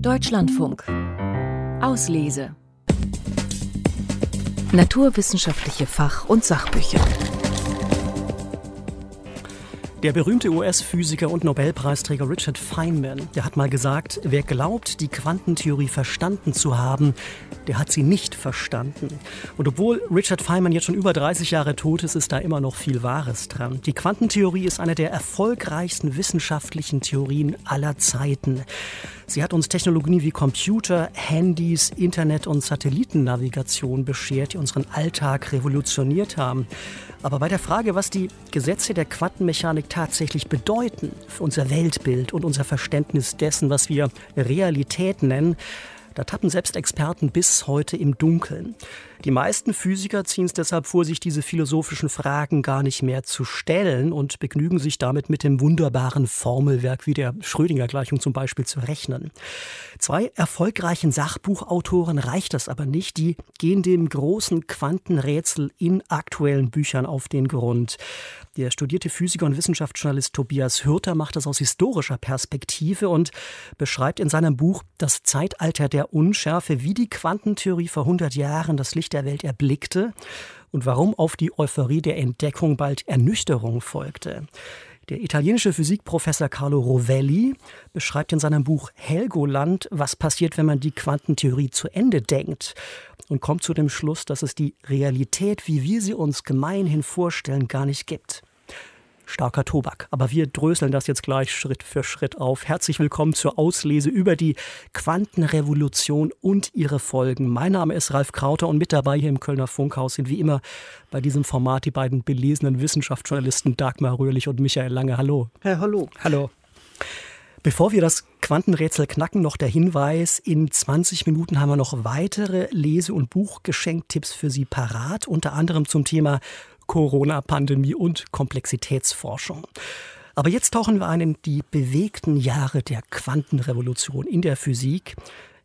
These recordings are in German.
Deutschlandfunk. Auslese. Naturwissenschaftliche Fach- und Sachbücher. Der berühmte US-Physiker und Nobelpreisträger Richard Feynman, der hat mal gesagt, wer glaubt, die Quantentheorie verstanden zu haben, der hat sie nicht verstanden. Und obwohl Richard Feynman jetzt schon über 30 Jahre tot ist, ist da immer noch viel Wahres dran. Die Quantentheorie ist eine der erfolgreichsten wissenschaftlichen Theorien aller Zeiten. Sie hat uns Technologien wie Computer, Handys, Internet und Satellitennavigation beschert, die unseren Alltag revolutioniert haben. Aber bei der Frage, was die Gesetze der Quantenmechanik tatsächlich bedeuten für unser Weltbild und unser Verständnis dessen, was wir Realität nennen, da tappen selbst Experten bis heute im Dunkeln. Die meisten Physiker ziehen es deshalb vor, sich diese philosophischen Fragen gar nicht mehr zu stellen und begnügen sich damit mit dem wunderbaren Formelwerk wie der Schrödinger-Gleichung zum Beispiel zu rechnen. Zwei erfolgreichen Sachbuchautoren reicht das aber nicht. Die gehen dem großen Quantenrätsel in aktuellen Büchern auf den Grund. Der studierte Physiker und Wissenschaftsjournalist Tobias Hürter macht das aus historischer Perspektive und beschreibt in seinem Buch Das Zeitalter der Unschärfe, wie die Quantentheorie vor 100 Jahren das Licht der Welt erblickte und warum auf die Euphorie der Entdeckung bald Ernüchterung folgte. Der italienische Physikprofessor Carlo Rovelli beschreibt in seinem Buch Helgoland, was passiert, wenn man die Quantentheorie zu Ende denkt und kommt zu dem Schluss, dass es die Realität, wie wir sie uns gemeinhin vorstellen, gar nicht gibt starker Tobak. Aber wir dröseln das jetzt gleich Schritt für Schritt auf. Herzlich willkommen zur Auslese über die Quantenrevolution und ihre Folgen. Mein Name ist Ralf Krauter und mit dabei hier im Kölner Funkhaus sind wie immer bei diesem Format die beiden belesenen Wissenschaftsjournalisten Dagmar Röhrlich und Michael Lange. Hallo. Herr, hallo. Hallo. Bevor wir das Quantenrätsel knacken, noch der Hinweis, in 20 Minuten haben wir noch weitere Lese- und Buchgeschenktipps für Sie parat, unter anderem zum Thema Corona-Pandemie und Komplexitätsforschung. Aber jetzt tauchen wir ein in die bewegten Jahre der Quantenrevolution in der Physik.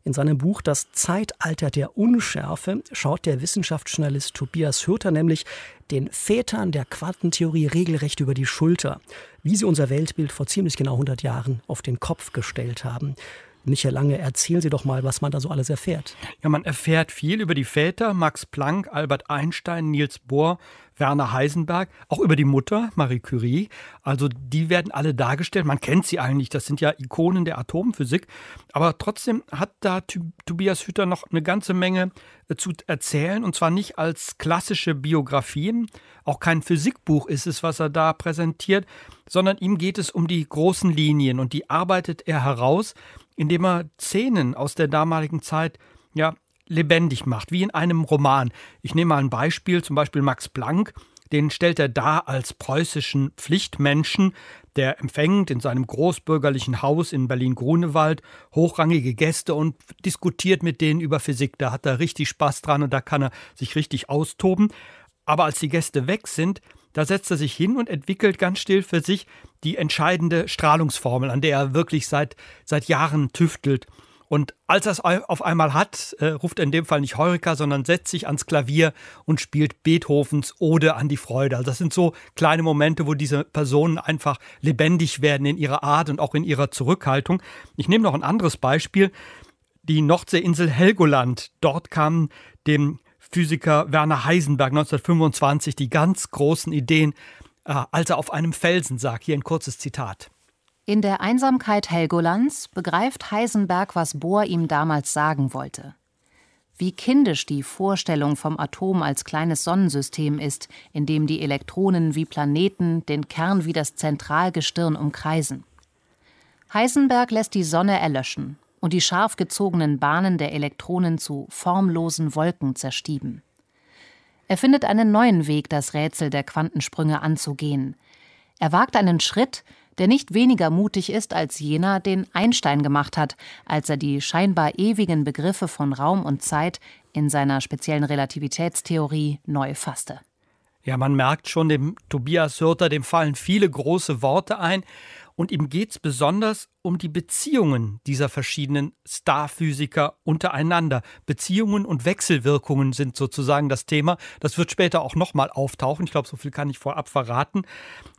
In seinem Buch Das Zeitalter der Unschärfe schaut der Wissenschaftsjournalist Tobias Hürter nämlich den Vätern der Quantentheorie regelrecht über die Schulter, wie sie unser Weltbild vor ziemlich genau 100 Jahren auf den Kopf gestellt haben. Michael Lange, erzählen Sie doch mal, was man da so alles erfährt. Ja, man erfährt viel über die Väter, Max Planck, Albert Einstein, Niels Bohr, Werner Heisenberg, auch über die Mutter, Marie Curie. Also die werden alle dargestellt. Man kennt sie eigentlich, das sind ja Ikonen der Atomphysik. Aber trotzdem hat da Tobias Hütter noch eine ganze Menge äh, zu erzählen. Und zwar nicht als klassische Biografien. Auch kein Physikbuch ist es, was er da präsentiert, sondern ihm geht es um die großen Linien. Und die arbeitet er heraus, indem er Szenen aus der damaligen Zeit ja, lebendig macht, wie in einem Roman. Ich nehme mal ein Beispiel, zum Beispiel Max Planck, den stellt er dar als preußischen Pflichtmenschen, der empfängt in seinem großbürgerlichen Haus in Berlin-Grunewald hochrangige Gäste und diskutiert mit denen über Physik. Da hat er richtig Spaß dran und da kann er sich richtig austoben. Aber als die Gäste weg sind, da setzt er sich hin und entwickelt ganz still für sich die entscheidende Strahlungsformel, an der er wirklich seit, seit Jahren tüftelt. Und als er es auf einmal hat, äh, ruft er in dem Fall nicht Heureka, sondern setzt sich ans Klavier und spielt Beethovens Ode an die Freude. Also das sind so kleine Momente, wo diese Personen einfach lebendig werden in ihrer Art und auch in ihrer Zurückhaltung. Ich nehme noch ein anderes Beispiel. Die Nordseeinsel Helgoland. Dort kam dem Physiker Werner Heisenberg 1925 die ganz großen Ideen, äh, als er auf einem Felsen sagt. Hier ein kurzes Zitat. In der Einsamkeit Helgolands begreift Heisenberg, was Bohr ihm damals sagen wollte. Wie kindisch die Vorstellung vom Atom als kleines Sonnensystem ist, in dem die Elektronen wie Planeten den Kern wie das Zentralgestirn umkreisen. Heisenberg lässt die Sonne erlöschen und die scharf gezogenen Bahnen der Elektronen zu formlosen Wolken zerstieben. Er findet einen neuen Weg, das Rätsel der Quantensprünge anzugehen. Er wagt einen Schritt, der nicht weniger mutig ist als jener, den Einstein gemacht hat, als er die scheinbar ewigen Begriffe von Raum und Zeit in seiner speziellen Relativitätstheorie neu fasste. Ja, man merkt schon, dem Tobias Hürter, dem fallen viele große Worte ein und ihm geht es besonders um die Beziehungen dieser verschiedenen Starphysiker untereinander. Beziehungen und Wechselwirkungen sind sozusagen das Thema. Das wird später auch nochmal auftauchen. Ich glaube, so viel kann ich vorab verraten.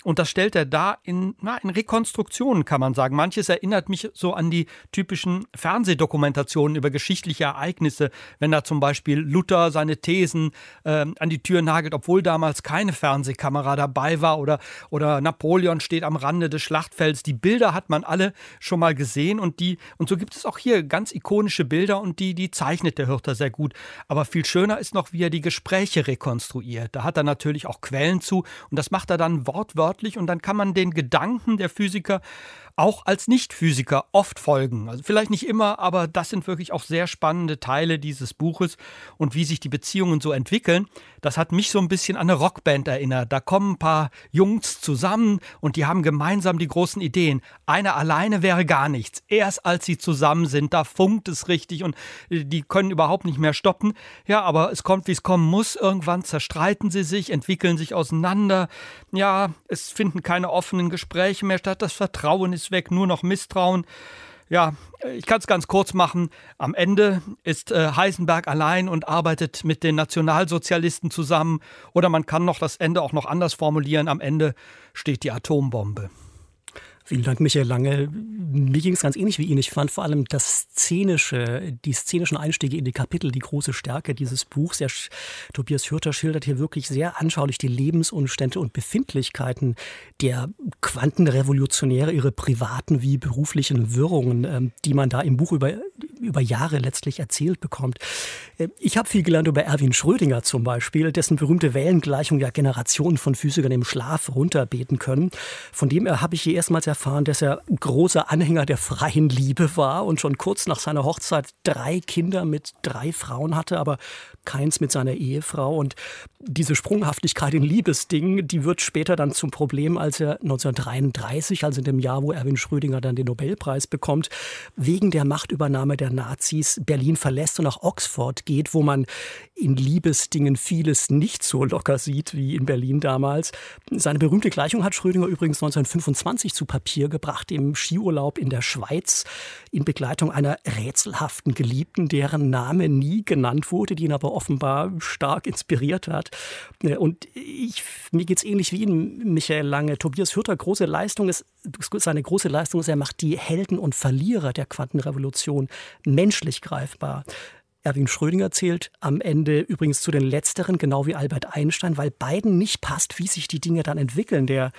Und das stellt er da in, na, in Rekonstruktionen, kann man sagen. Manches erinnert mich so an die typischen Fernsehdokumentationen über geschichtliche Ereignisse, wenn da zum Beispiel Luther seine Thesen äh, an die Tür nagelt, obwohl damals keine Fernsehkamera dabei war oder, oder Napoleon steht am Rande des Schlachtfelds. Die Bilder hat man alle schon mal gesehen und die, und so gibt es auch hier ganz ikonische Bilder und die, die zeichnet der Hürter sehr gut. Aber viel schöner ist noch, wie er die Gespräche rekonstruiert. Da hat er natürlich auch Quellen zu und das macht er dann wortwörtlich und dann kann man den Gedanken der Physiker auch als Nicht-Physiker oft folgen. Also vielleicht nicht immer, aber das sind wirklich auch sehr spannende Teile dieses Buches und wie sich die Beziehungen so entwickeln. Das hat mich so ein bisschen an eine Rockband erinnert. Da kommen ein paar Jungs zusammen und die haben gemeinsam die großen Ideen. Einer alleine wäre gar nichts. Erst als sie zusammen sind, da funkt es richtig und äh, die können überhaupt nicht mehr stoppen. Ja, aber es kommt, wie es kommen muss. Irgendwann zerstreiten sie sich, entwickeln sich auseinander. Ja, es finden keine offenen Gespräche mehr statt. Das Vertrauen ist weg, nur noch Misstrauen. Ja, ich kann es ganz kurz machen. Am Ende ist äh, Heisenberg allein und arbeitet mit den Nationalsozialisten zusammen. Oder man kann noch das Ende auch noch anders formulieren. Am Ende steht die Atombombe. Vielen Dank, Michael Lange. Mir ging es ganz ähnlich wie Ihnen. Ich fand vor allem das szenische, die szenischen Einstiege in die Kapitel die große Stärke dieses Buchs. Der Tobias Hürter schildert hier wirklich sehr anschaulich die Lebensumstände und Befindlichkeiten der Quantenrevolutionäre, ihre privaten wie beruflichen Wirrungen, ähm, die man da im Buch über, über Jahre letztlich erzählt bekommt. Äh, ich habe viel gelernt über Erwin Schrödinger zum Beispiel, dessen berühmte Wellengleichung ja Generationen von Physikern im Schlaf runterbeten können. Von dem habe ich hier erstmals erfahren, dass er großer Anhänger der freien Liebe war und schon kurz nach seiner Hochzeit drei Kinder mit drei Frauen hatte, aber keins mit seiner Ehefrau. Und diese Sprunghaftigkeit in Liebesdingen, die wird später dann zum Problem, als er 1933, also in dem Jahr, wo Erwin Schrödinger dann den Nobelpreis bekommt, wegen der Machtübernahme der Nazis Berlin verlässt und nach Oxford geht, wo man in Liebesdingen vieles nicht so locker sieht wie in Berlin damals. Seine berühmte Gleichung hat Schrödinger übrigens 1925 zu Papier gebracht im Skiurlaub in der Schweiz in Begleitung einer rätselhaften Geliebten, deren Name nie genannt wurde, die ihn aber offenbar stark inspiriert hat. Und ich, mir geht es ähnlich wie Ihnen, Michael Lange. Tobias Hürter, große Leistung ist, seine große Leistung ist, er macht die Helden und Verlierer der Quantenrevolution menschlich greifbar. Erwin Schrödinger zählt am Ende übrigens zu den Letzteren, genau wie Albert Einstein, weil beiden nicht passt, wie sich die Dinge dann entwickeln. Der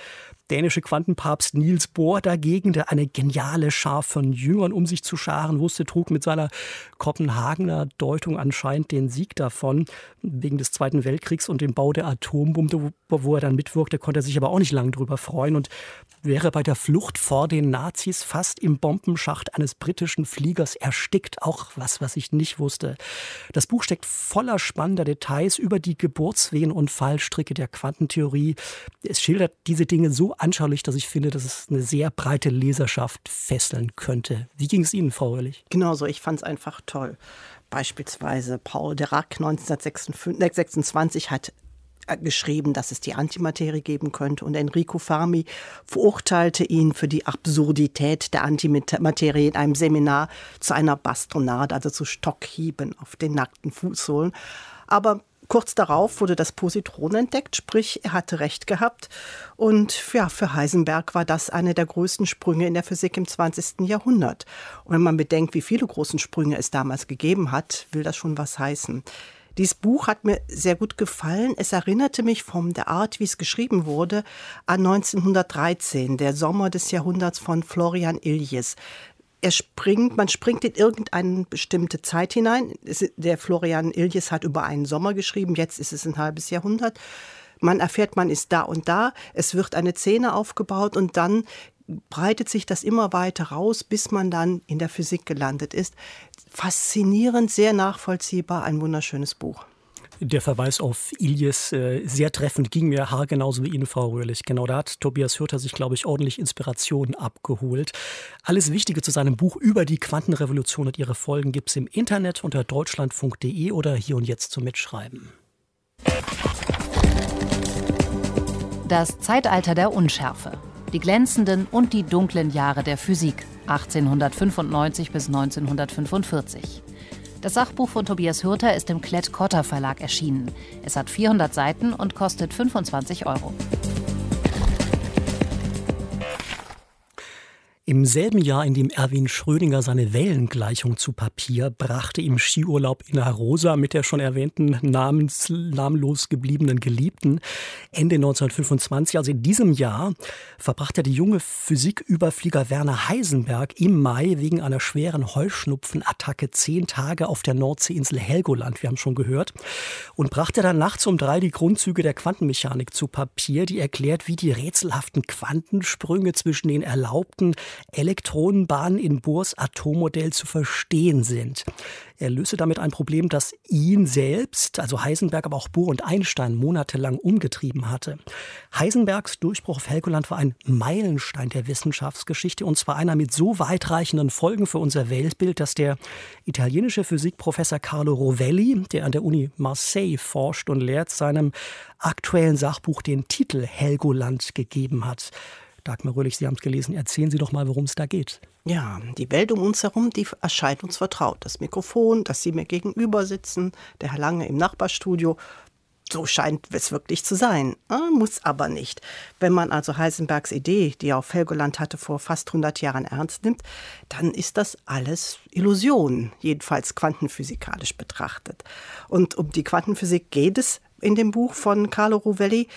dänische Quantenpapst Niels Bohr dagegen, der eine geniale Schar von Jüngern um sich zu scharen wusste, trug mit seiner Kopenhagener Deutung anscheinend den Sieg davon. Wegen des Zweiten Weltkriegs und dem Bau der Atombombe, wo er dann mitwirkte, konnte er sich aber auch nicht lange drüber freuen und wäre bei der Flucht vor den Nazis fast im Bombenschacht eines britischen Fliegers erstickt. Auch was, was ich nicht wusste. Das Buch steckt voller spannender Details über die Geburtswehen und Fallstricke der Quantentheorie. Es schildert diese Dinge so anschaulich, dass ich finde, dass es eine sehr breite Leserschaft fesseln könnte. Wie ging es Ihnen, Frau Röhrlich? Genauso, ich fand es einfach toll. Beispielsweise Paul Dirac 1926 hat äh, geschrieben, dass es die Antimaterie geben könnte. Und Enrico Fermi verurteilte ihn für die Absurdität der Antimaterie in einem Seminar zu einer Bastronade, also zu Stockhieben auf den nackten Fußsohlen. Aber Kurz darauf wurde das Positron entdeckt, sprich, er hatte recht gehabt. Und ja, für Heisenberg war das einer der größten Sprünge in der Physik im 20. Jahrhundert. Und wenn man bedenkt, wie viele großen Sprünge es damals gegeben hat, will das schon was heißen. Dieses Buch hat mir sehr gut gefallen. Es erinnerte mich von der Art, wie es geschrieben wurde, an 1913, der Sommer des Jahrhunderts von Florian Iljes er springt, man springt in irgendeine bestimmte Zeit hinein. Der Florian Iljes hat über einen Sommer geschrieben, jetzt ist es ein halbes Jahrhundert. Man erfährt, man ist da und da, es wird eine Szene aufgebaut und dann breitet sich das immer weiter raus, bis man dann in der Physik gelandet ist. Faszinierend, sehr nachvollziehbar, ein wunderschönes Buch. Der Verweis auf Iljes äh, sehr treffend ging mir haargenauso wie Ihnen, Frau Röhrlich. Genau da hat Tobias Hürter sich, glaube ich, ordentlich Inspiration abgeholt. Alles Wichtige zu seinem Buch über die Quantenrevolution und ihre Folgen gibt es im Internet unter deutschlandfunk.de oder hier und jetzt zum Mitschreiben. Das Zeitalter der Unschärfe. die glänzenden und die dunklen Jahre der Physik 1895 bis 1945. Das Sachbuch von Tobias Hürter ist im Klett-Cotta Verlag erschienen. Es hat 400 Seiten und kostet 25 Euro. Im selben Jahr, in dem Erwin Schrödinger seine Wellengleichung zu Papier brachte, im Skiurlaub in Arosa mit der schon erwähnten namens, namenlos gebliebenen Geliebten, Ende 1925, also in diesem Jahr, verbrachte der junge Physiküberflieger Werner Heisenberg im Mai wegen einer schweren Heuschnupfenattacke zehn Tage auf der Nordseeinsel Helgoland, wir haben schon gehört, und brachte dann nachts um drei die Grundzüge der Quantenmechanik zu Papier, die erklärt, wie die rätselhaften Quantensprünge zwischen den erlaubten Elektronenbahnen in Bohrs Atommodell zu verstehen sind. Er löse damit ein Problem, das ihn selbst, also Heisenberg, aber auch Bohr und Einstein monatelang umgetrieben hatte. Heisenbergs Durchbruch auf Helgoland war ein Meilenstein der Wissenschaftsgeschichte und zwar einer mit so weitreichenden Folgen für unser Weltbild, dass der italienische Physikprofessor Carlo Rovelli, der an der Uni Marseille forscht und lehrt, seinem aktuellen Sachbuch den Titel Helgoland gegeben hat. Dagmar Röhlich, Sie haben es gelesen. Erzählen Sie doch mal, worum es da geht. Ja, die Welt um uns herum, die erscheint uns vertraut. Das Mikrofon, dass Sie mir gegenüber sitzen, der Herr Lange im Nachbarstudio. So scheint es wirklich zu sein. Ah, muss aber nicht. Wenn man also Heisenbergs Idee, die er auf Helgoland hatte, vor fast 100 Jahren ernst nimmt, dann ist das alles Illusion, jedenfalls quantenphysikalisch betrachtet. Und um die Quantenphysik geht es in dem Buch von Carlo Rovelli.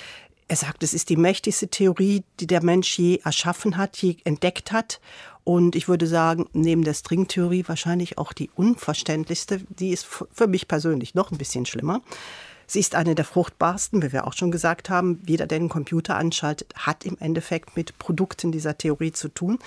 Er sagt, es ist die mächtigste Theorie, die der Mensch je erschaffen hat, je entdeckt hat. Und ich würde sagen, neben der Stringtheorie wahrscheinlich auch die unverständlichste. Die ist für mich persönlich noch ein bisschen schlimmer. Sie ist eine der fruchtbarsten, wie wir auch schon gesagt haben. Jeder, der den Computer anschaltet, hat im Endeffekt mit Produkten dieser Theorie zu tun.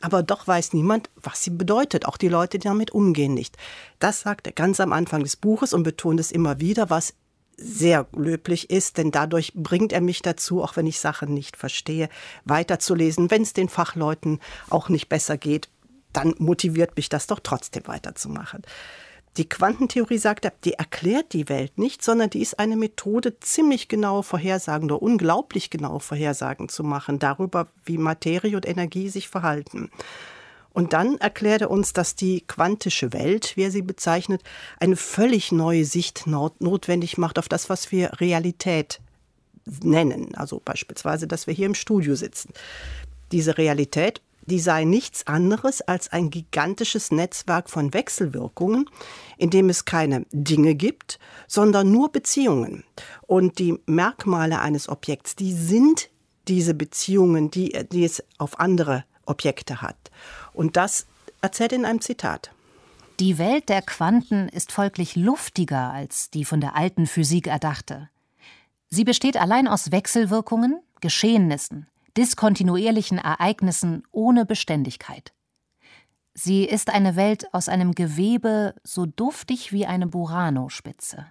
Aber doch weiß niemand, was sie bedeutet. Auch die Leute, die damit umgehen, nicht. Das sagt er ganz am Anfang des Buches und betont es immer wieder, was sehr löblich ist, denn dadurch bringt er mich dazu, auch wenn ich Sachen nicht verstehe, weiterzulesen. Wenn es den Fachleuten auch nicht besser geht, dann motiviert mich das doch trotzdem weiterzumachen. Die Quantentheorie sagt die erklärt die Welt nicht, sondern die ist eine Methode, ziemlich genaue Vorhersagen oder unglaublich genaue Vorhersagen zu machen darüber, wie Materie und Energie sich verhalten. Und dann erklärt er uns, dass die quantische Welt, wie er sie bezeichnet, eine völlig neue Sicht notwendig macht auf das, was wir Realität nennen. Also beispielsweise, dass wir hier im Studio sitzen. Diese Realität, die sei nichts anderes als ein gigantisches Netzwerk von Wechselwirkungen, in dem es keine Dinge gibt, sondern nur Beziehungen. Und die Merkmale eines Objekts, die sind diese Beziehungen, die, die es auf andere Objekte hat. Und das erzählt in einem Zitat. Die Welt der Quanten ist folglich luftiger als die von der alten Physik erdachte. Sie besteht allein aus Wechselwirkungen, Geschehnissen, diskontinuierlichen Ereignissen ohne Beständigkeit. Sie ist eine Welt aus einem Gewebe so duftig wie eine Burano-Spitze.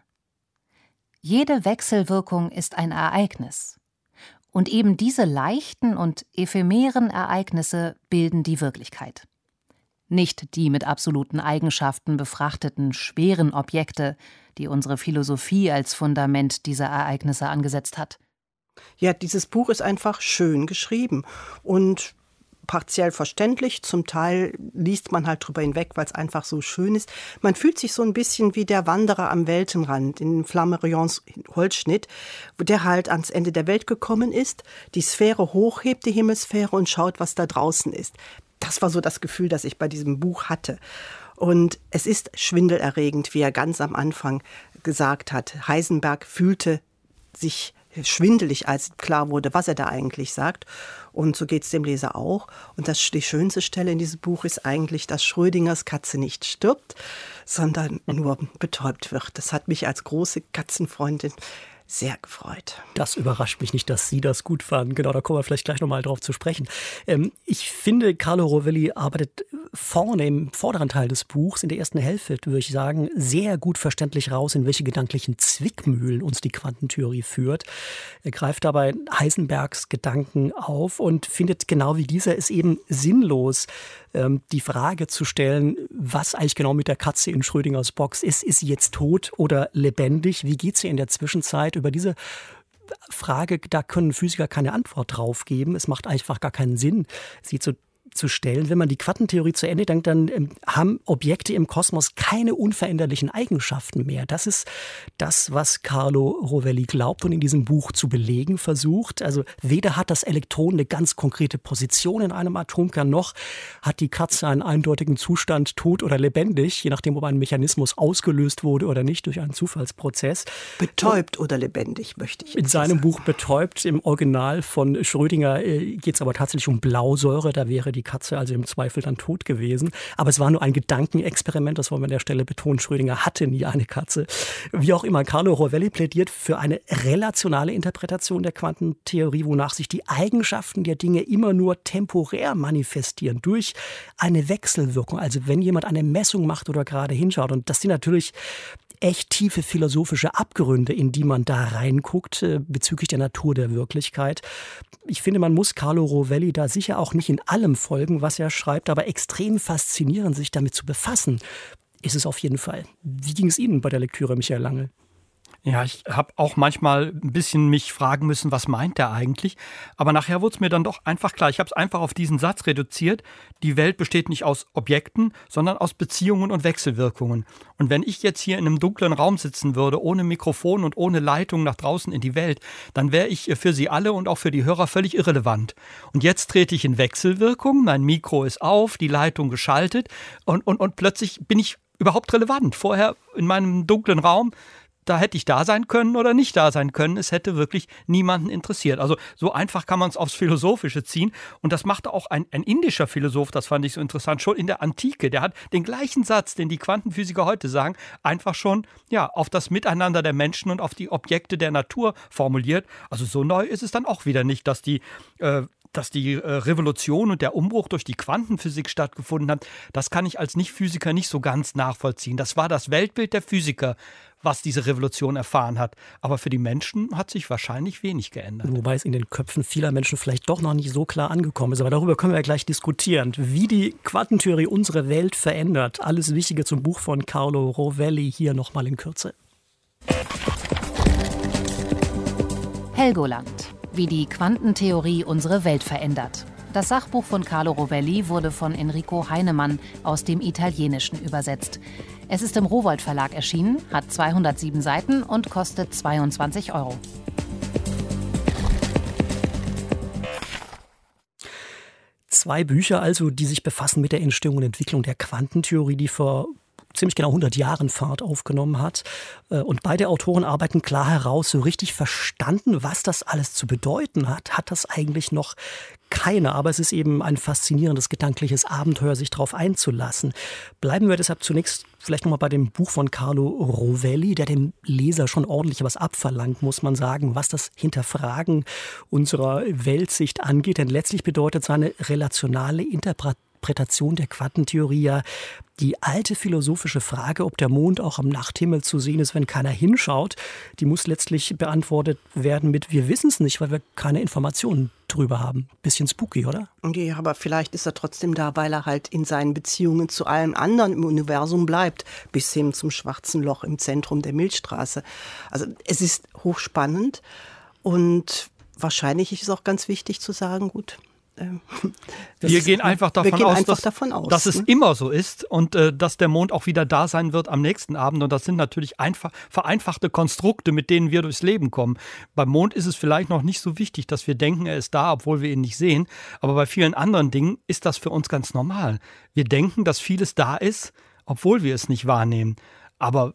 Jede Wechselwirkung ist ein Ereignis, und eben diese leichten und ephemeren Ereignisse bilden die Wirklichkeit. Nicht die mit absoluten Eigenschaften befrachteten schweren Objekte, die unsere Philosophie als Fundament dieser Ereignisse angesetzt hat. Ja, dieses Buch ist einfach schön geschrieben und partiell verständlich, zum Teil liest man halt drüber hinweg, weil es einfach so schön ist. Man fühlt sich so ein bisschen wie der Wanderer am Weltenrand in Flammarions Holzschnitt, der halt ans Ende der Welt gekommen ist, die Sphäre hochhebt, die Himmelsphäre und schaut, was da draußen ist. Das war so das Gefühl, das ich bei diesem Buch hatte. Und es ist schwindelerregend, wie er ganz am Anfang gesagt hat. Heisenberg fühlte sich schwindelig, als klar wurde, was er da eigentlich sagt. Und so geht es dem Leser auch. Und das, die schönste Stelle in diesem Buch ist eigentlich, dass Schrödingers Katze nicht stirbt, sondern nur betäubt wird. Das hat mich als große Katzenfreundin sehr gefreut. Das überrascht mich nicht, dass Sie das gut fanden. Genau, da kommen wir vielleicht gleich nochmal drauf zu sprechen. Ähm, ich finde, Carlo Rovelli arbeitet vorne im vorderen Teil des Buchs, in der ersten Hälfte, würde ich sagen, sehr gut verständlich raus, in welche gedanklichen Zwickmühlen uns die Quantentheorie führt. Er greift dabei Heisenbergs Gedanken auf und findet genau wie dieser es eben sinnlos, ähm, die Frage zu stellen, was eigentlich genau mit der Katze in Schrödingers Box ist. Ist sie jetzt tot oder lebendig? Wie geht sie in der Zwischenzeit? Über diese Frage, da können Physiker keine Antwort drauf geben. Es macht einfach gar keinen Sinn, sie zu zu stellen. Wenn man die Quantentheorie zu Ende denkt, dann ähm, haben Objekte im Kosmos keine unveränderlichen Eigenschaften mehr. Das ist das, was Carlo Rovelli glaubt und in diesem Buch zu belegen versucht. Also weder hat das Elektron eine ganz konkrete Position in einem Atomkern, noch hat die Katze einen eindeutigen Zustand, tot oder lebendig, je nachdem, ob ein Mechanismus ausgelöst wurde oder nicht durch einen Zufallsprozess. Betäubt oder lebendig, möchte ich. In seinem sagen. Buch Betäubt, im Original von Schrödinger, äh, geht es aber tatsächlich um Blausäure. Da wäre die die Katze also im Zweifel dann tot gewesen. Aber es war nur ein Gedankenexperiment, das wollen wir an der Stelle betonen. Schrödinger hatte nie eine Katze. Wie auch immer, Carlo Rovelli plädiert für eine relationale Interpretation der Quantentheorie, wonach sich die Eigenschaften der Dinge immer nur temporär manifestieren durch eine Wechselwirkung. Also wenn jemand eine Messung macht oder gerade hinschaut. Und das sind natürlich echt tiefe philosophische Abgründe, in die man da reinguckt äh, bezüglich der Natur der Wirklichkeit. Ich finde, man muss Carlo Rovelli da sicher auch nicht in allem folgen, was er schreibt, aber extrem faszinierend, sich damit zu befassen, ist es auf jeden Fall. Wie ging es Ihnen bei der Lektüre, Michael Lange? Ja, ich habe auch manchmal ein bisschen mich fragen müssen, was meint der eigentlich? Aber nachher wurde es mir dann doch einfach klar. Ich habe es einfach auf diesen Satz reduziert. Die Welt besteht nicht aus Objekten, sondern aus Beziehungen und Wechselwirkungen. Und wenn ich jetzt hier in einem dunklen Raum sitzen würde, ohne Mikrofon und ohne Leitung nach draußen in die Welt, dann wäre ich für Sie alle und auch für die Hörer völlig irrelevant. Und jetzt trete ich in Wechselwirkung, mein Mikro ist auf, die Leitung geschaltet und, und, und plötzlich bin ich überhaupt relevant. Vorher in meinem dunklen Raum da hätte ich da sein können oder nicht da sein können. Es hätte wirklich niemanden interessiert. Also so einfach kann man es aufs Philosophische ziehen. Und das machte auch ein, ein indischer Philosoph, das fand ich so interessant, schon in der Antike. Der hat den gleichen Satz, den die Quantenphysiker heute sagen, einfach schon ja, auf das Miteinander der Menschen und auf die Objekte der Natur formuliert. Also so neu ist es dann auch wieder nicht, dass die äh, dass die äh, Revolution und der Umbruch durch die Quantenphysik stattgefunden hat, das kann ich als Nicht-Physiker nicht so ganz nachvollziehen. Das war das Weltbild der Physiker, was diese Revolution erfahren hat. Aber für die Menschen hat sich wahrscheinlich wenig geändert. Wobei es in den Köpfen vieler Menschen vielleicht doch noch nicht so klar angekommen ist. Aber darüber können wir ja gleich diskutieren. Wie die Quantentheorie unsere Welt verändert. Alles Wichtige zum Buch von Carlo Rovelli hier nochmal in Kürze. Helgoland. Wie die Quantentheorie unsere Welt verändert. Das Sachbuch von Carlo Rovelli wurde von Enrico Heinemann aus dem Italienischen übersetzt. Es ist im Rowold Verlag erschienen, hat 207 Seiten und kostet 22 Euro. Zwei Bücher also, die sich befassen mit der Entstehung und Entwicklung der Quantentheorie, die vor ziemlich genau 100 Jahren Fahrt aufgenommen hat. Äh, und beide Autoren arbeiten klar heraus, so richtig verstanden, was das alles zu bedeuten hat, hat das eigentlich noch keiner. Aber es ist eben ein faszinierendes gedankliches Abenteuer, sich darauf einzulassen. Bleiben wir deshalb zunächst vielleicht nochmal bei dem Buch von Carlo Rovelli, der dem Leser schon ordentlich was abverlangt, muss man sagen, was das Hinterfragen unserer Weltsicht angeht. Denn letztlich bedeutet seine relationale Interpretation Interpretation der Quantentheorie ja die alte philosophische Frage, ob der Mond auch am Nachthimmel zu sehen ist, wenn keiner hinschaut, die muss letztlich beantwortet werden mit wir wissen es nicht, weil wir keine Informationen drüber haben. Bisschen spooky, oder? Ja, aber vielleicht ist er trotzdem da, weil er halt in seinen Beziehungen zu allem anderen im Universum bleibt, bis hin zum schwarzen Loch im Zentrum der Milchstraße. Also es ist hochspannend und wahrscheinlich ist es auch ganz wichtig zu sagen, gut, ähm, wir gehen einfach davon gehen aus, einfach dass, davon aus, dass es ne? immer so ist und äh, dass der Mond auch wieder da sein wird am nächsten Abend. Und das sind natürlich einfach, vereinfachte Konstrukte, mit denen wir durchs Leben kommen. Beim Mond ist es vielleicht noch nicht so wichtig, dass wir denken, er ist da, obwohl wir ihn nicht sehen. Aber bei vielen anderen Dingen ist das für uns ganz normal. Wir denken, dass vieles da ist, obwohl wir es nicht wahrnehmen. Aber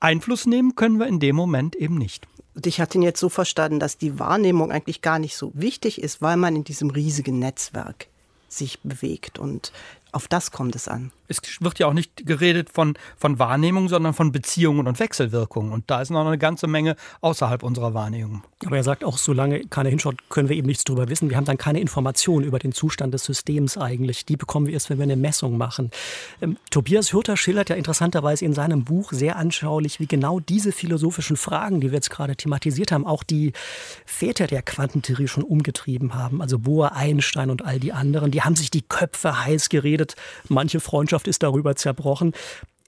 Einfluss nehmen können wir in dem Moment eben nicht. Und ich hatte ihn jetzt so verstanden, dass die Wahrnehmung eigentlich gar nicht so wichtig ist, weil man in diesem riesigen Netzwerk sich bewegt. Und auf das kommt es an es wird ja auch nicht geredet von, von Wahrnehmung, sondern von Beziehungen und Wechselwirkungen. Und da ist noch eine ganze Menge außerhalb unserer Wahrnehmung. Aber er sagt auch, solange keiner hinschaut, können wir eben nichts darüber wissen. Wir haben dann keine Informationen über den Zustand des Systems eigentlich. Die bekommen wir erst, wenn wir eine Messung machen. Ähm, Tobias Hürter schildert ja interessanterweise in seinem Buch sehr anschaulich, wie genau diese philosophischen Fragen, die wir jetzt gerade thematisiert haben, auch die Väter der Quantentheorie schon umgetrieben haben. Also Bohr, Einstein und all die anderen, die haben sich die Köpfe heiß geredet. Manche Freundschaften Gesellschaft ist darüber zerbrochen.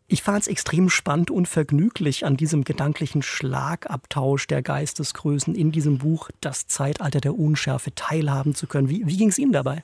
Ich fand es extrem spannend und vergnüglich, an diesem gedanklichen Schlagabtausch der Geistesgrößen in diesem Buch Das Zeitalter der Unschärfe teilhaben zu können. Wie, wie ging es Ihnen dabei?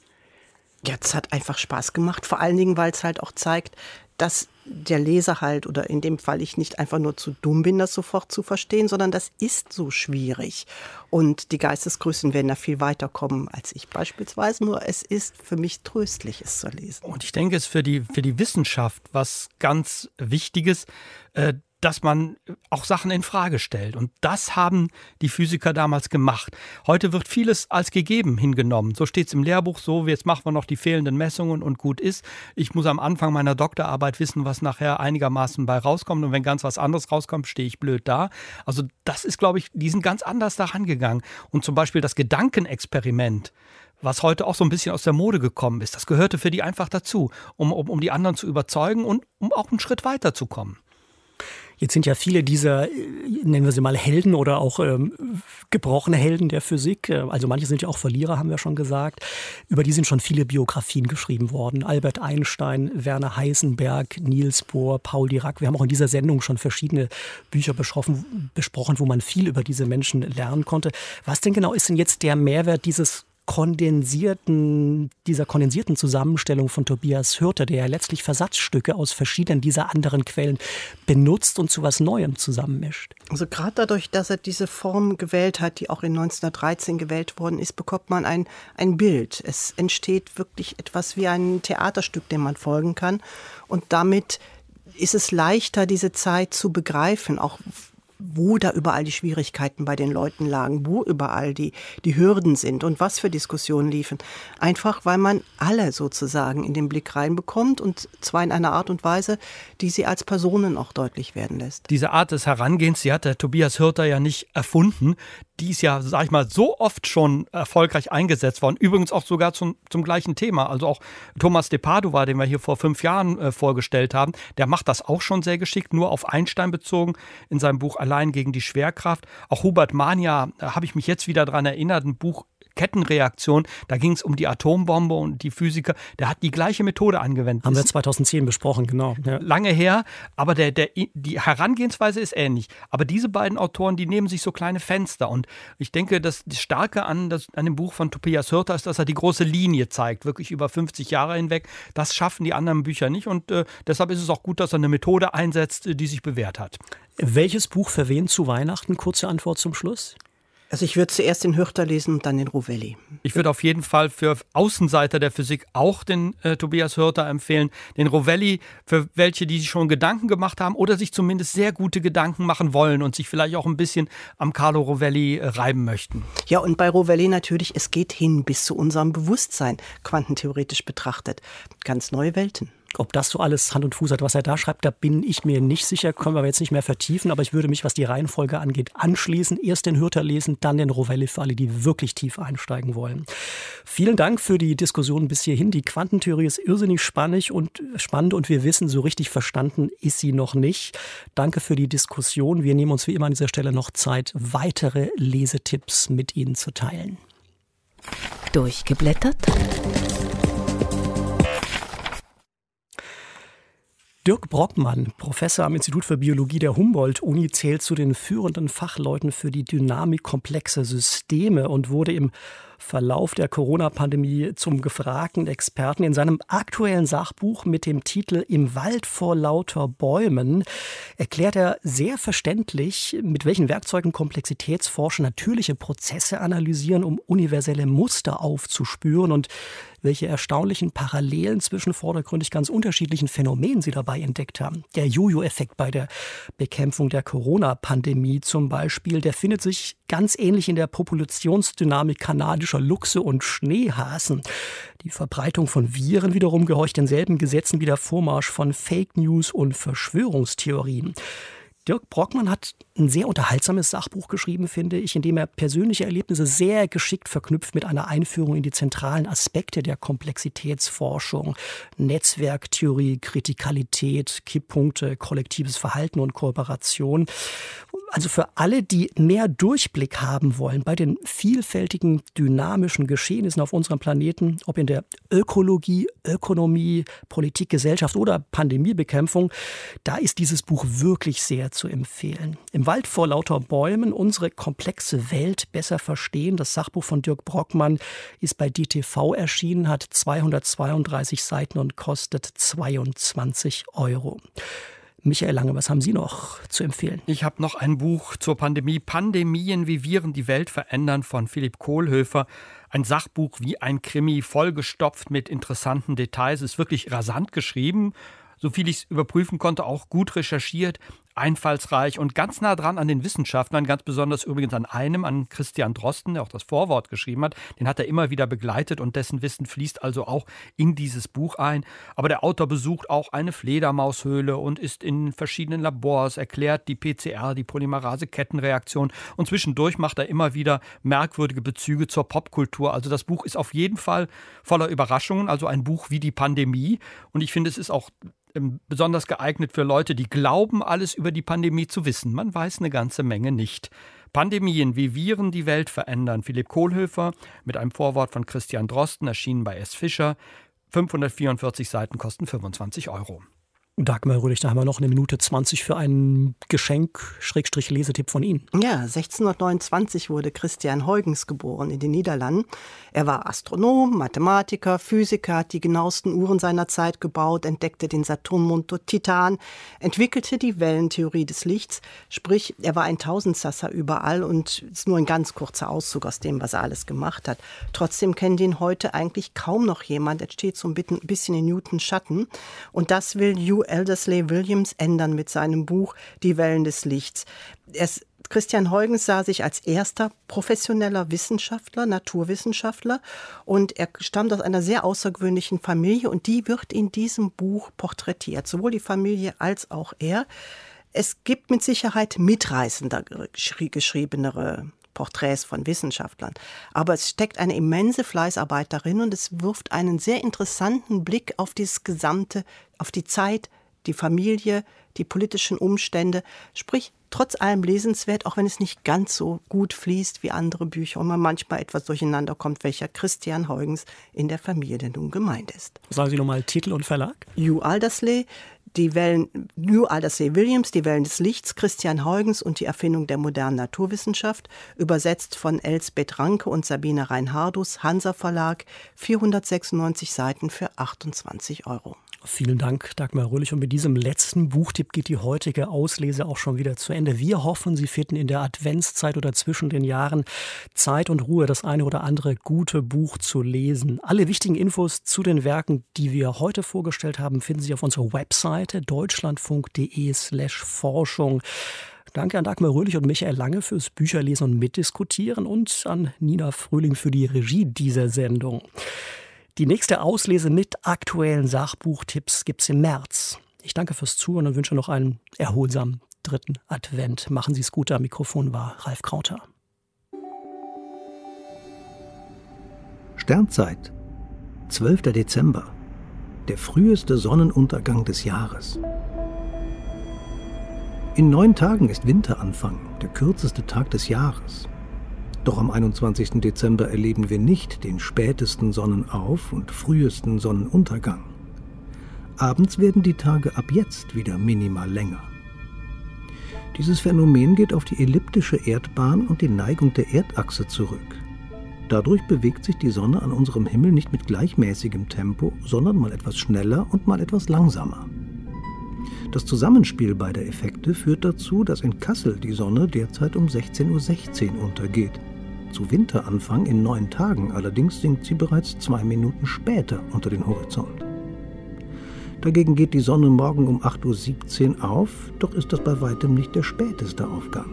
Ja, es hat einfach Spaß gemacht, vor allen Dingen, weil es halt auch zeigt, dass der Leser halt oder in dem Fall ich nicht einfach nur zu dumm bin, das sofort zu verstehen, sondern das ist so schwierig. Und die Geistesgrößen werden da viel weiter kommen als ich beispielsweise. Nur es ist für mich tröstlich, es zu lesen. Und ich denke, es ist für die, für die Wissenschaft was ganz Wichtiges, äh, dass man auch Sachen in Frage stellt. Und das haben die Physiker damals gemacht. Heute wird vieles als gegeben hingenommen. So steht es im Lehrbuch so, jetzt machen wir noch die fehlenden Messungen und gut ist. Ich muss am Anfang meiner Doktorarbeit wissen, was nachher einigermaßen bei rauskommt. Und wenn ganz was anderes rauskommt, stehe ich blöd da. Also das ist, glaube ich, die sind ganz anders daran gegangen. Und zum Beispiel das Gedankenexperiment was heute auch so ein bisschen aus der Mode gekommen ist. Das gehörte für die einfach dazu, um, um, um die anderen zu überzeugen und um auch einen Schritt weiterzukommen. Jetzt sind ja viele dieser, äh, nennen wir sie mal Helden oder auch ähm, gebrochene Helden der Physik, äh, also manche sind ja auch Verlierer, haben wir schon gesagt, über die sind schon viele Biografien geschrieben worden. Albert Einstein, Werner Heisenberg, Niels Bohr, Paul Dirac. Wir haben auch in dieser Sendung schon verschiedene Bücher besprochen, besprochen, wo man viel über diese Menschen lernen konnte. Was denn genau ist denn jetzt der Mehrwert dieses kondensierten, dieser kondensierten Zusammenstellung von Tobias Hürter, der ja letztlich Versatzstücke aus verschiedenen dieser anderen Quellen benutzt und zu was Neuem zusammenmischt. Also gerade dadurch, dass er diese Form gewählt hat, die auch in 1913 gewählt worden ist, bekommt man ein, ein Bild. Es entsteht wirklich etwas wie ein Theaterstück, dem man folgen kann. Und damit ist es leichter, diese Zeit zu begreifen, auch wo da überall die Schwierigkeiten bei den Leuten lagen, wo überall die, die Hürden sind und was für Diskussionen liefen. Einfach, weil man alle sozusagen in den Blick reinbekommt und zwar in einer Art und Weise, die sie als Personen auch deutlich werden lässt. Diese Art des Herangehens, die hat der Tobias Hürter ja nicht erfunden die ist ja, sag ich mal, so oft schon erfolgreich eingesetzt worden. Übrigens auch sogar zum, zum gleichen Thema. Also auch Thomas de Padova, den wir hier vor fünf Jahren äh, vorgestellt haben, der macht das auch schon sehr geschickt, nur auf Einstein bezogen in seinem Buch Allein gegen die Schwerkraft. Auch Hubert Mania, da habe ich mich jetzt wieder daran erinnert, ein Buch Kettenreaktion. Da ging es um die Atombombe und die Physiker. Der hat die gleiche Methode angewendet. Haben wir 2010 besprochen, genau. Ja. Lange her, aber der, der, die Herangehensweise ist ähnlich. Aber diese beiden Autoren, die nehmen sich so kleine Fenster. Und ich denke, das Starke an, das, an dem Buch von Tobias Hürter ist, dass er die große Linie zeigt, wirklich über 50 Jahre hinweg. Das schaffen die anderen Bücher nicht. Und äh, deshalb ist es auch gut, dass er eine Methode einsetzt, die sich bewährt hat. Welches Buch für wen zu Weihnachten? Kurze Antwort zum Schluss. Also ich würde zuerst den Hürter lesen und dann den Rovelli. Ich würde auf jeden Fall für Außenseiter der Physik auch den äh, Tobias Hürter empfehlen. Den Rovelli für welche, die sich schon Gedanken gemacht haben oder sich zumindest sehr gute Gedanken machen wollen und sich vielleicht auch ein bisschen am Carlo Rovelli äh, reiben möchten. Ja, und bei Rovelli natürlich, es geht hin bis zu unserem Bewusstsein, quantentheoretisch betrachtet. Ganz neue Welten. Ob das so alles Hand und Fuß hat, was er da schreibt, da bin ich mir nicht sicher. Können wir jetzt nicht mehr vertiefen, aber ich würde mich, was die Reihenfolge angeht, anschließen. Erst den Hürter lesen, dann den Rovelli für alle, die wirklich tief einsteigen wollen. Vielen Dank für die Diskussion bis hierhin. Die Quantentheorie ist irrsinnig spannend und spannend und wir wissen, so richtig verstanden ist sie noch nicht. Danke für die Diskussion. Wir nehmen uns wie immer an dieser Stelle noch Zeit, weitere Lesetipps mit Ihnen zu teilen. Durchgeblättert? Dirk Brockmann, Professor am Institut für Biologie der Humboldt-Uni, zählt zu den führenden Fachleuten für die Dynamik komplexer Systeme und wurde im Verlauf der Corona-Pandemie zum gefragten Experten. In seinem aktuellen Sachbuch mit dem Titel Im Wald vor lauter Bäumen erklärt er sehr verständlich, mit welchen Werkzeugen Komplexitätsforscher natürliche Prozesse analysieren, um universelle Muster aufzuspüren und welche erstaunlichen Parallelen zwischen vordergründig ganz unterschiedlichen Phänomenen sie dabei entdeckt haben. Der Jojo-Effekt bei der Bekämpfung der Corona-Pandemie zum Beispiel, der findet sich ganz ähnlich in der Populationsdynamik kanadischer Luchse und Schneehasen. Die Verbreitung von Viren wiederum gehorcht denselben Gesetzen wie der Vormarsch von Fake News und Verschwörungstheorien. Dirk Brockmann hat ein sehr unterhaltsames Sachbuch geschrieben, finde ich, in dem er persönliche Erlebnisse sehr geschickt verknüpft mit einer Einführung in die zentralen Aspekte der Komplexitätsforschung. Netzwerktheorie, Kritikalität, Kipppunkte, kollektives Verhalten und Kooperation. Also für alle, die mehr Durchblick haben wollen bei den vielfältigen dynamischen Geschehnissen auf unserem Planeten, ob in der Ökologie, Ökonomie, Politik, Gesellschaft oder Pandemiebekämpfung, da ist dieses Buch wirklich sehr zu empfehlen. Im Wald vor lauter Bäumen unsere komplexe Welt besser verstehen. Das Sachbuch von Dirk Brockmann ist bei DTV erschienen, hat 232 Seiten und kostet 22 Euro. Michael Lange, was haben Sie noch zu empfehlen? Ich habe noch ein Buch zur Pandemie Pandemien, wie Viren die Welt verändern von Philipp Kohlhöfer. Ein Sachbuch wie ein Krimi, vollgestopft mit interessanten Details, ist wirklich rasant geschrieben so viel ich es überprüfen konnte, auch gut recherchiert einfallsreich und ganz nah dran an den Wissenschaftlern, ganz besonders übrigens an einem, an Christian Drosten, der auch das Vorwort geschrieben hat. Den hat er immer wieder begleitet und dessen Wissen fließt also auch in dieses Buch ein. Aber der Autor besucht auch eine Fledermaushöhle und ist in verschiedenen Labors, erklärt die PCR, die Polymerase-Kettenreaktion und zwischendurch macht er immer wieder merkwürdige Bezüge zur Popkultur. Also das Buch ist auf jeden Fall voller Überraschungen, also ein Buch wie die Pandemie. Und ich finde, es ist auch besonders geeignet für Leute, die glauben, alles über die Pandemie zu wissen. Man weiß eine ganze Menge nicht. Pandemien, wie Viren die Welt verändern. Philipp Kohlhöfer mit einem Vorwort von Christian Drosten, erschienen bei S. Fischer. 544 Seiten kosten 25 Euro. Dagmar Röhlich, da haben wir noch eine Minute 20 für einen Geschenk-Lesetipp von Ihnen. Ja, 1629 wurde Christian Huygens geboren in den Niederlanden. Er war Astronom, Mathematiker, Physiker, hat die genauesten Uhren seiner Zeit gebaut, entdeckte den Saturnmond Titan, entwickelte die Wellentheorie des Lichts. Sprich, er war ein Tausendsasser überall und ist nur ein ganz kurzer Auszug aus dem, was er alles gemacht hat. Trotzdem kennt ihn heute eigentlich kaum noch jemand. Er steht so ein bisschen in Newtons Schatten. Und das will Eldersley Williams ändern mit seinem Buch Die Wellen des Lichts. Es Christian Huygens sah sich als erster professioneller Wissenschaftler, Naturwissenschaftler und er stammt aus einer sehr außergewöhnlichen Familie und die wird in diesem Buch porträtiert, sowohl die Familie als auch er. Es gibt mit Sicherheit mitreißender geschriebenere Porträts von Wissenschaftlern. Aber es steckt eine immense Fleißarbeit darin und es wirft einen sehr interessanten Blick auf das gesamte, auf die Zeit, die Familie, die politischen Umstände. Sprich, trotz allem lesenswert, auch wenn es nicht ganz so gut fließt wie andere Bücher und man manchmal etwas durcheinander kommt, welcher Christian Huygens in der Familie denn nun gemeint ist. Sagen Sie nochmal Titel und Verlag? Hugh Aldersley, die Wellen, New Aldersey Williams, Die Wellen des Lichts, Christian Huygens und die Erfindung der modernen Naturwissenschaft, übersetzt von Elsbeth Ranke und Sabine Reinhardus, Hansa Verlag, 496 Seiten für 28 Euro. Vielen Dank, Dagmar Röhlich. Und mit diesem letzten Buchtipp geht die heutige Auslese auch schon wieder zu Ende. Wir hoffen, Sie finden in der Adventszeit oder zwischen den Jahren Zeit und Ruhe, das eine oder andere gute Buch zu lesen. Alle wichtigen Infos zu den Werken, die wir heute vorgestellt haben, finden Sie auf unserer Webseite deutschlandfunk.de slash Forschung. Danke an Dagmar Röhlich und Michael Lange fürs Bücherlesen und Mitdiskutieren und an Nina Frühling für die Regie dieser Sendung. Die nächste Auslese mit aktuellen Sachbuchtipps gibt's im März. Ich danke fürs Zuhören und wünsche noch einen erholsamen dritten Advent. Machen Sie es gut. Am Mikrofon war Ralf Krauter. Sternzeit, 12. Dezember, der früheste Sonnenuntergang des Jahres. In neun Tagen ist Winteranfang, der kürzeste Tag des Jahres. Doch am 21. Dezember erleben wir nicht den spätesten Sonnenauf- und frühesten Sonnenuntergang. Abends werden die Tage ab jetzt wieder minimal länger. Dieses Phänomen geht auf die elliptische Erdbahn und die Neigung der Erdachse zurück. Dadurch bewegt sich die Sonne an unserem Himmel nicht mit gleichmäßigem Tempo, sondern mal etwas schneller und mal etwas langsamer. Das Zusammenspiel beider Effekte führt dazu, dass in Kassel die Sonne derzeit um 16.16 Uhr untergeht. Zu Winteranfang in neun Tagen allerdings sinkt sie bereits zwei Minuten später unter den Horizont. Dagegen geht die Sonne morgen um 8.17 Uhr auf, doch ist das bei weitem nicht der späteste Aufgang.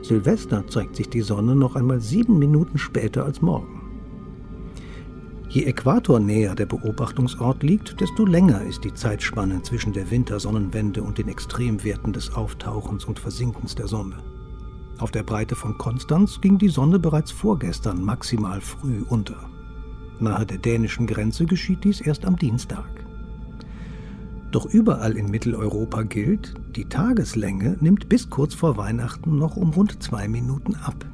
Silvester zeigt sich die Sonne noch einmal sieben Minuten später als morgen. Je äquatornäher der Beobachtungsort liegt, desto länger ist die Zeitspanne zwischen der Wintersonnenwende und den Extremwerten des Auftauchens und Versinkens der Sonne. Auf der Breite von Konstanz ging die Sonne bereits vorgestern maximal früh unter. Nahe der dänischen Grenze geschieht dies erst am Dienstag. Doch überall in Mitteleuropa gilt, die Tageslänge nimmt bis kurz vor Weihnachten noch um rund zwei Minuten ab.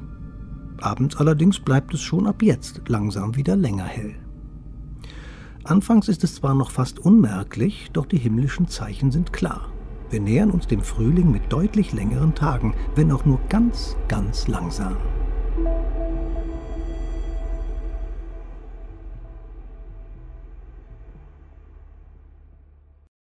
Abends allerdings bleibt es schon ab jetzt langsam wieder länger hell. Anfangs ist es zwar noch fast unmerklich, doch die himmlischen Zeichen sind klar. Wir nähern uns dem Frühling mit deutlich längeren Tagen, wenn auch nur ganz, ganz langsam.